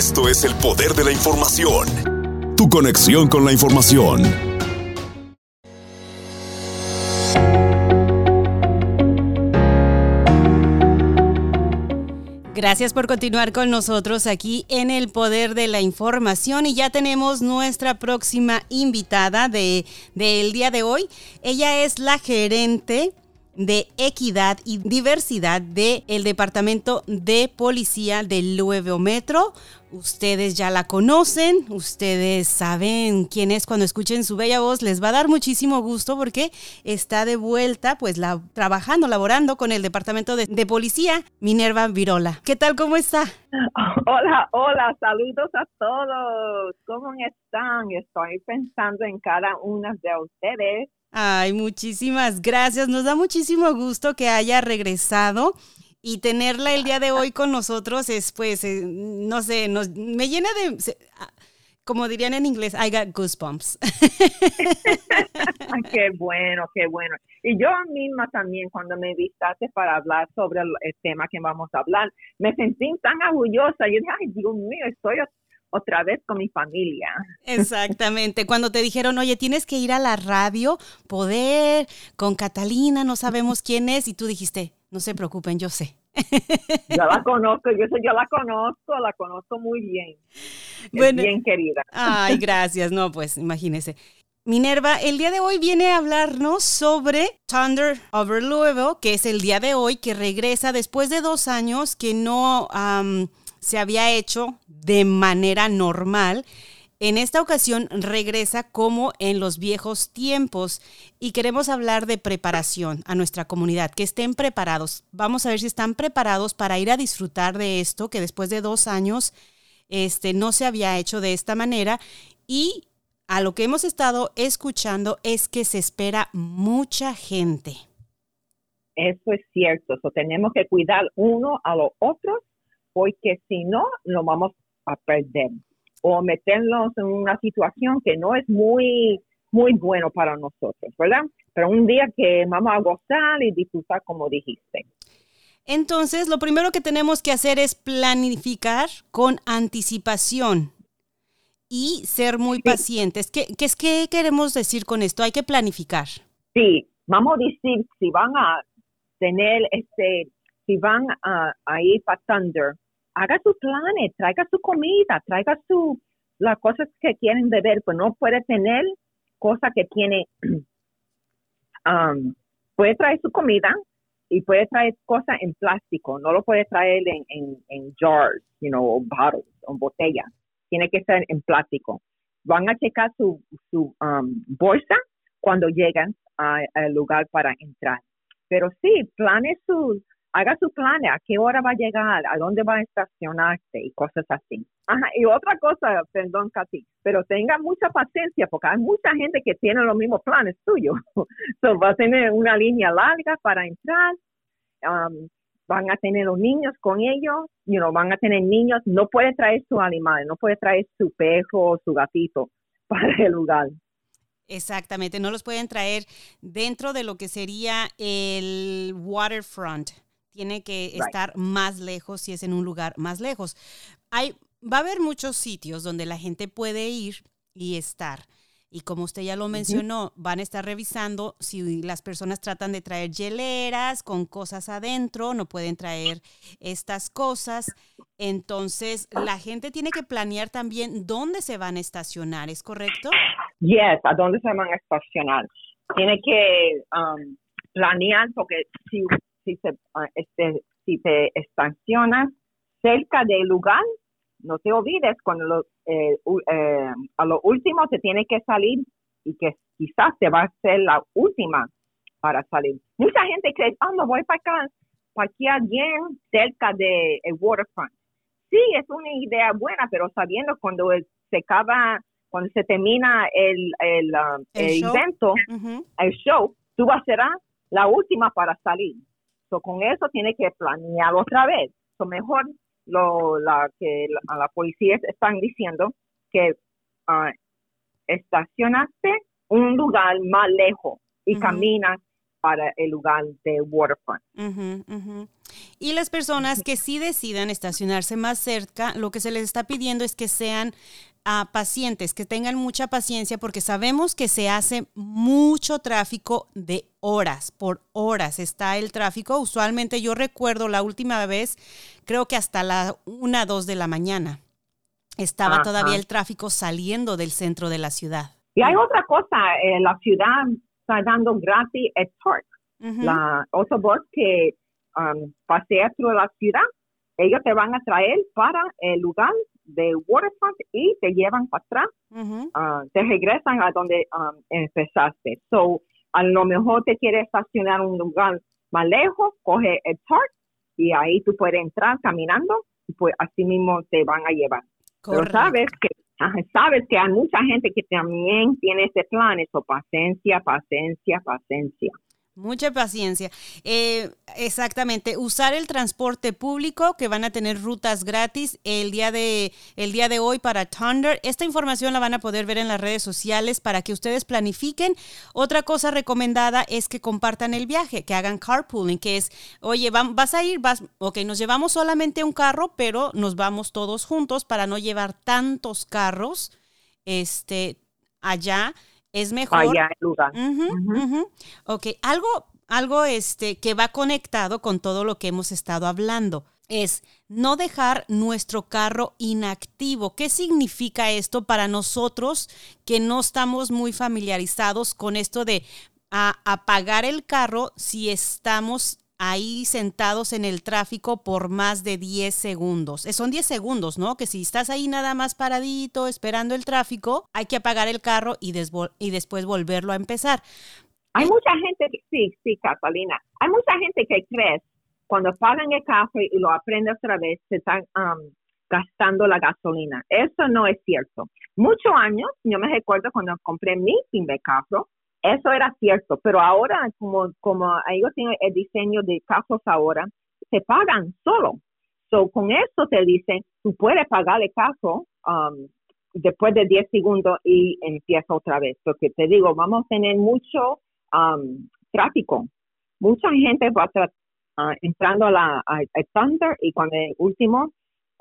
Esto es el poder de la información. Tu conexión con la información. Gracias por continuar con nosotros aquí en el Poder de la Información y ya tenemos nuestra próxima invitada de del día de hoy. Ella es la gerente de Equidad y Diversidad del el Departamento de Policía del Nuevo Metro. Ustedes ya la conocen, ustedes saben quién es cuando escuchen su bella voz, les va a dar muchísimo gusto porque está de vuelta, pues la, trabajando, laborando con el Departamento de, de Policía, Minerva Virola. ¿Qué tal? ¿Cómo está? Hola, hola, saludos a todos. ¿Cómo están? Estoy pensando en cada una de ustedes Ay, muchísimas gracias. Nos da muchísimo gusto que haya regresado y tenerla el día de hoy con nosotros es, pues, eh, no sé, nos, me llena de, como dirían en inglés, I got goosebumps. qué bueno, qué bueno. Y yo misma también, cuando me invitaste para hablar sobre el, tema que vamos a hablar, me sentí tan orgullosa. Yo dije, ay, Dios mío, estoy otra vez con mi familia. Exactamente. Cuando te dijeron, oye, tienes que ir a la radio, poder, con Catalina, no sabemos quién es, y tú dijiste, no se preocupen, yo sé. Yo la conozco, yo yo la conozco, la conozco muy bien. bien querida. Ay, gracias. No, pues imagínese. Minerva, el día de hoy viene a hablarnos sobre Thunder Over Louisville, que es el día de hoy que regresa después de dos años que no se había hecho de manera normal. En esta ocasión regresa como en los viejos tiempos y queremos hablar de preparación a nuestra comunidad, que estén preparados. Vamos a ver si están preparados para ir a disfrutar de esto, que después de dos años este, no se había hecho de esta manera. Y a lo que hemos estado escuchando es que se espera mucha gente. Eso es cierto, so, tenemos que cuidar uno a los otros porque si no, lo vamos a perder o meternos en una situación que no es muy, muy bueno para nosotros, ¿verdad? Pero un día que vamos a gozar y disfrutar como dijiste. Entonces, lo primero que tenemos que hacer es planificar con anticipación y ser muy pacientes. ¿Qué, ¿Qué, es qué queremos decir con esto? Hay que planificar. Sí, vamos a decir si van a tener este si van a, ir para Thunder, haga sus planes, traiga su comida, traiga su las cosas que quieren beber, pues no puede tener cosas que tiene, um, puede traer su comida y puede traer cosas en plástico, no lo puede traer en, en, jars, you know, o bottles, o botellas, tiene que ser en plástico. Van a checar su, su um, bolsa cuando llegan al lugar para entrar. Pero sí, planes sus haga su plan, a qué hora va a llegar, a dónde va a estacionarse y cosas así. Ajá, y otra cosa, perdón, Katy, pero tenga mucha paciencia porque hay mucha gente que tiene los mismos planes tuyos. so, va a tener una línea larga para entrar, um, van a tener los niños con ellos, you know, van a tener niños, no puede traer su animal, no puede traer su perro o su gatito para el lugar. Exactamente, no los pueden traer dentro de lo que sería el waterfront tiene que estar más lejos si es en un lugar más lejos. Hay, va a haber muchos sitios donde la gente puede ir y estar. Y como usted ya lo mencionó, van a estar revisando si las personas tratan de traer hieleras con cosas adentro, no pueden traer estas cosas. Entonces, la gente tiene que planear también dónde se van a estacionar, ¿es correcto? Yes, a dónde se van a estacionar. Tiene que um, planear porque si si se ah, este, si te estacionas cerca del lugar, no te olvides cuando lo, eh, eh, a lo último te tiene que salir y que quizás te va a ser la última para salir. Mucha gente cree, oh, me voy para acá, parquear bien cerca del de waterfront. Sí, es una idea buena, pero sabiendo cuando se acaba, cuando se termina el, el, ah, evento, el show, tú vas a ser la última para salir con eso tiene que planear otra vez. So, mejor lo la que a la policía están diciendo que uh, estacionaste un lugar más lejos y caminas para el lugar de waterfront. Y las personas que sí decidan estacionarse más cerca, lo que se les está pidiendo es que sean a pacientes, que tengan mucha paciencia porque sabemos que se hace mucho tráfico de horas, por horas está el tráfico. Usualmente yo recuerdo la última vez, creo que hasta la una, dos de la mañana, estaba todavía el tráfico saliendo del centro de la ciudad. Y hay otra cosa, eh, la ciudad está dando gratis el Torque, la autobús que um, pasea por la ciudad, ellos te van a traer para el lugar de waterfront y te llevan para atrás, ah, te regresan a donde um, empezaste. So, a lo mejor te quieres estacionar en un lugar más lejos, coge el TART y ahí tú puedes entrar caminando y pues así mismo te van a llevar. Pero sabes que sabes que hay mucha gente que también tiene ese plan, eso paciencia, paciencia, paciencia. Mucha paciencia. Eh, exactamente. Usar el transporte público, que van a tener rutas gratis el día, de, el día de hoy para Thunder. Esta información la van a poder ver en las redes sociales para que ustedes planifiquen. Otra cosa recomendada es que compartan el viaje, que hagan carpooling, que es, oye, vas a ir, vas, ok, nos llevamos solamente un carro, pero nos vamos todos juntos para no llevar tantos carros este, allá es mejor. Allá el lugar. Ok, algo, algo este, que va conectado con todo lo que hemos estado hablando es no dejar nuestro carro inactivo. ¿Qué significa esto para nosotros que no estamos muy familiarizados con esto de apagar el carro si estamos ahí sentados en el tráfico por más de 10 segundos. Eh, son 10 segundos, ¿no? Que si estás ahí nada más paradito esperando el tráfico, hay que apagar el carro y, y después volverlo a empezar. Hay mucha gente, sí, sí, Catalina, hay mucha gente que cree cuando pagan el carro y lo aprende otra vez, se están gastando la gasolina. Eso no es cierto. Muchos años, yo me recuerdo cuando compré mi primer carro, eso era cierto, pero ahora como, como ellos tienen el diseño de casos ahora, se pagan solo. So, con eso te dicen, tú puedes pagar el caso um, después de 10 segundos y empieza otra vez. Porque te digo, vamos a tener mucho um, tráfico. Mucha gente va a estar uh, entrando a la Thunder y cuando el último,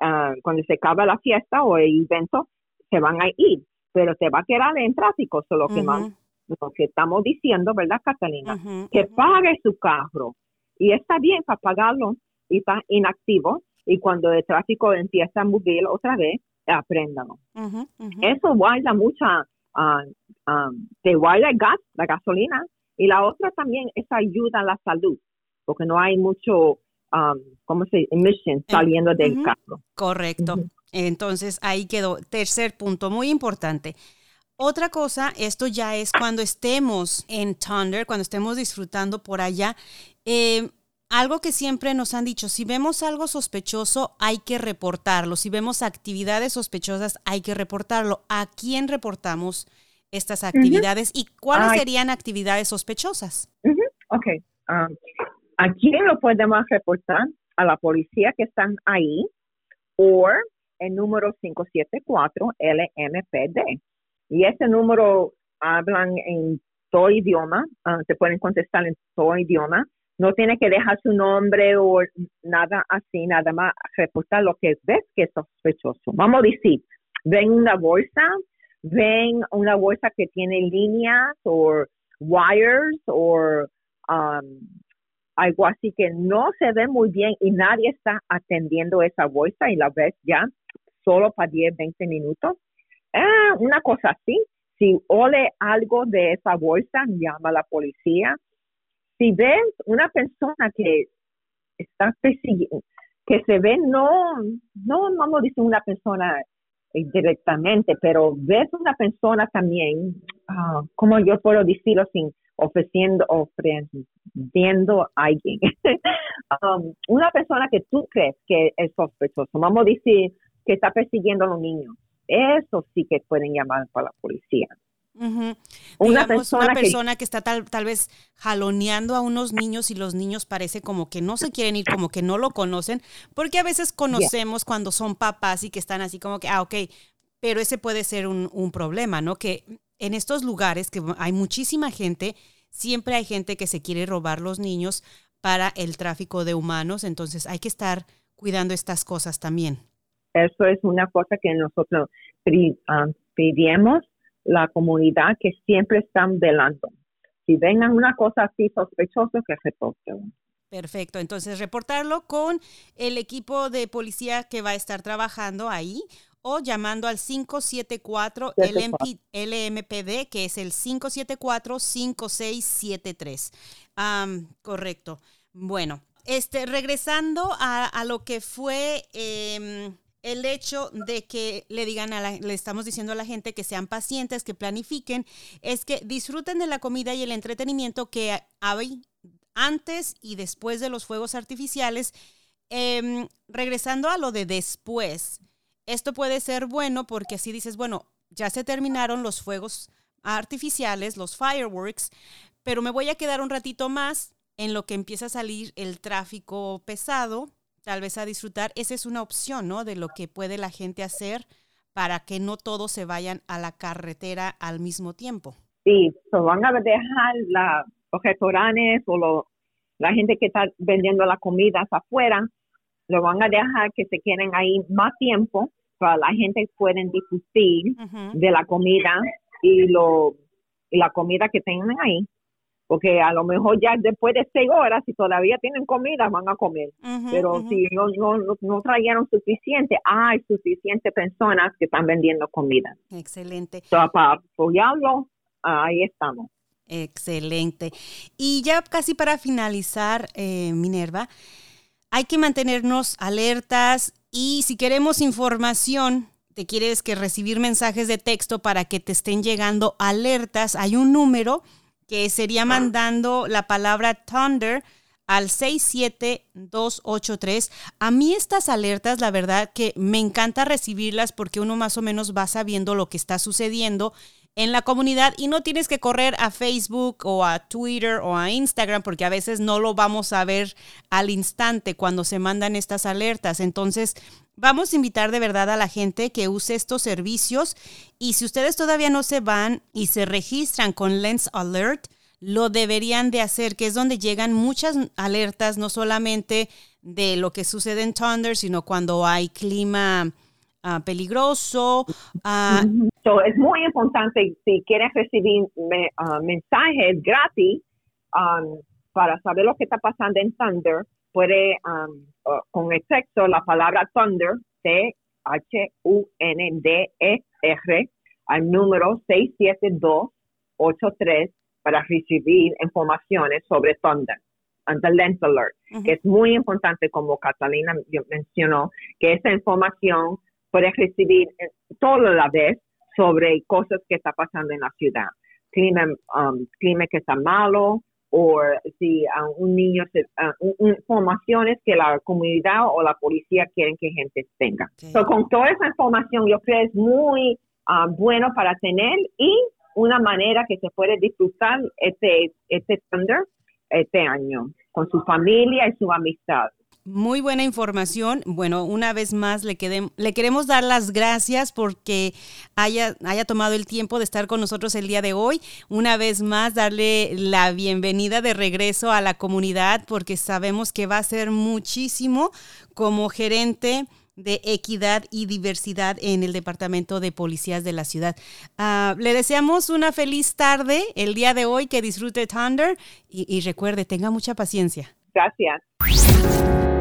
uh, cuando se acaba la fiesta o el evento, se van a ir. Pero te va a quedar en tráfico, solo que más lo que estamos diciendo, ¿verdad, Catalina? que pague su carro. Y está bien para pagarlo y está inactivo. Y cuando el tráfico empieza a mover otra vez, apréndalo. Eso guarda mucha, uh, te guarda el gas, la gasolina. Y la otra también es ayuda a la salud, porque no hay mucho, um, ¿cómo se dice? Em, saliendo del carro. Correcto. Entonces ahí quedó. Tercer punto, muy importante. Otra cosa, esto ya es cuando estemos en Thunder, cuando estemos disfrutando por allá. Eh, algo que siempre nos han dicho, si vemos algo sospechoso, hay que reportarlo. Si vemos actividades sospechosas, hay que reportarlo. ¿A quién reportamos estas actividades y cuáles serían actividades sospechosas? Ok. Um, ¿A quién lo podemos reportar? A la policía que están ahí o el número 574 LMPD. Y ese número hablan en todo idioma, uh, te pueden contestar en todo idioma. No tiene que dejar su nombre o nada así, nada más reportar lo que ves que es sospechoso. Vamos a decir, ven una bolsa, ven una bolsa que tiene líneas o wires o um, algo así que no se ve muy bien y nadie está atendiendo esa bolsa y la ves ya solo para 10, 20 minutos Ah, una cosa así. Si ole algo de esa bolsa, llama a la policía. Si ves una persona que está persiguiendo, que se ve, no, no vamos a decir una persona directamente, pero ves una persona también, uh, como yo puedo decirlo sin ofreciendo, ofreciendo a alguien, um, una persona que tú crees que es sospechoso, vamos a decir que está persiguiendo a los niños, eso sí que pueden llamar para la policía. una, persona, que, está tal, tal vez jaloneando a unos niños y los niños parece como que no se quieren ir, como que no lo conocen, porque a veces conocemos cuando son papás y que están así como que, ah, ok, pero ese puede ser un, un problema, ¿no? Que en estos lugares que hay muchísima gente, siempre hay gente que se quiere robar los niños para el tráfico de humanos. Entonces hay que estar cuidando estas cosas también. Eso es una cosa que nosotros ah, pedimos la comunidad que siempre están velando. Si vengan una cosa así sospechosa, que reporten. Perfecto, entonces reportarlo con el equipo de policía que va a estar trabajando ahí o llamando al 574 LMPD, que es el 574-5673. correcto. Bueno, este, regresando a, lo que fue em, el hecho de que le digan a le estamos diciendo a la gente que sean pacientes, que planifiquen, es que disfruten de la comida y el entretenimiento que hay antes y después de los fuegos artificiales. Em, regresando a lo de después, esto puede ser bueno porque así dices, bueno, ya se terminaron los fuegos artificiales, los fireworks, pero me voy a quedar un ratito más en lo que empieza a salir el tráfico pesado, tal vez a disfrutar. Esa es una opción, ¿no? De lo que puede la gente hacer para que no todos se vayan a la carretera al mismo tiempo. Sí, so van a dejar los restaurantes o la gente que está vendiendo la comida afuera, lo van a dejar que se queden ahí más tiempo para la gente pueden discutir de la comida y lo y la comida que tengan ahí porque a lo mejor ya después de seis horas si todavía tienen comida van a comer. Pero si no, no, no trajeron suficiente hay suficientes personas que están vendiendo comida. Excelente. Para apoyarlo ahí estamos. Excelente. Y ya casi para finalizar eh, Minerva hay que mantenernos alertas y si queremos información, te quieres que recibir mensajes de texto para que te estén llegando alertas, hay un número que sería mandando la palabra Thunder al 67283. A mí estas alertas, la verdad que me encanta recibirlas porque uno más o menos va sabiendo lo que está sucediendo en la comunidad y no tienes que correr a Facebook o a Twitter o a Instagram porque a veces no lo vamos a ver al instante cuando se mandan estas alertas. Entonces, vamos a invitar de verdad a la gente que use estos servicios y si ustedes todavía no se van y se registran con Lens Alert, lo deberían de hacer, que es donde llegan muchas alertas, no solamente de lo que sucede en Thunder, sino cuando hay clima uh, peligroso. Uh, so, es muy importante si quieres recibir me, uh, mensajes gratis um, para saber lo que está pasando en Thunder, puede um, con el texto la palabra Thunder, T-H-U-N-D-E-R, al número 67283 para recibir informaciones sobre Thunder. The Lens Alert, que es muy importante, como Catalina mencionó, que esa información puedes recibir eh, toda la vez sobre cosas que está pasando en la ciudad. Clima, um, clima que está malo, o si un niño, se, informaciones que la comunidad o la policía quieren que gente tenga. con toda esa información yo creo es muy uh, bueno para tener y una manera que se puede disfrutar este, este Thunder este año con su familia y su amistad. Muy buena información. Bueno, una vez más le, le queremos dar las gracias porque haya, haya tomado el tiempo de estar con nosotros el día de hoy. Una vez más darle la bienvenida de regreso a la comunidad porque sabemos que va a ser muchísimo como gerente de equidad y diversidad en el Departamento de Policías de la ciudad. Ah, le deseamos una feliz tarde el día de hoy, que disfrute Thunder y, y recuerde, tenga mucha paciencia. Gracias.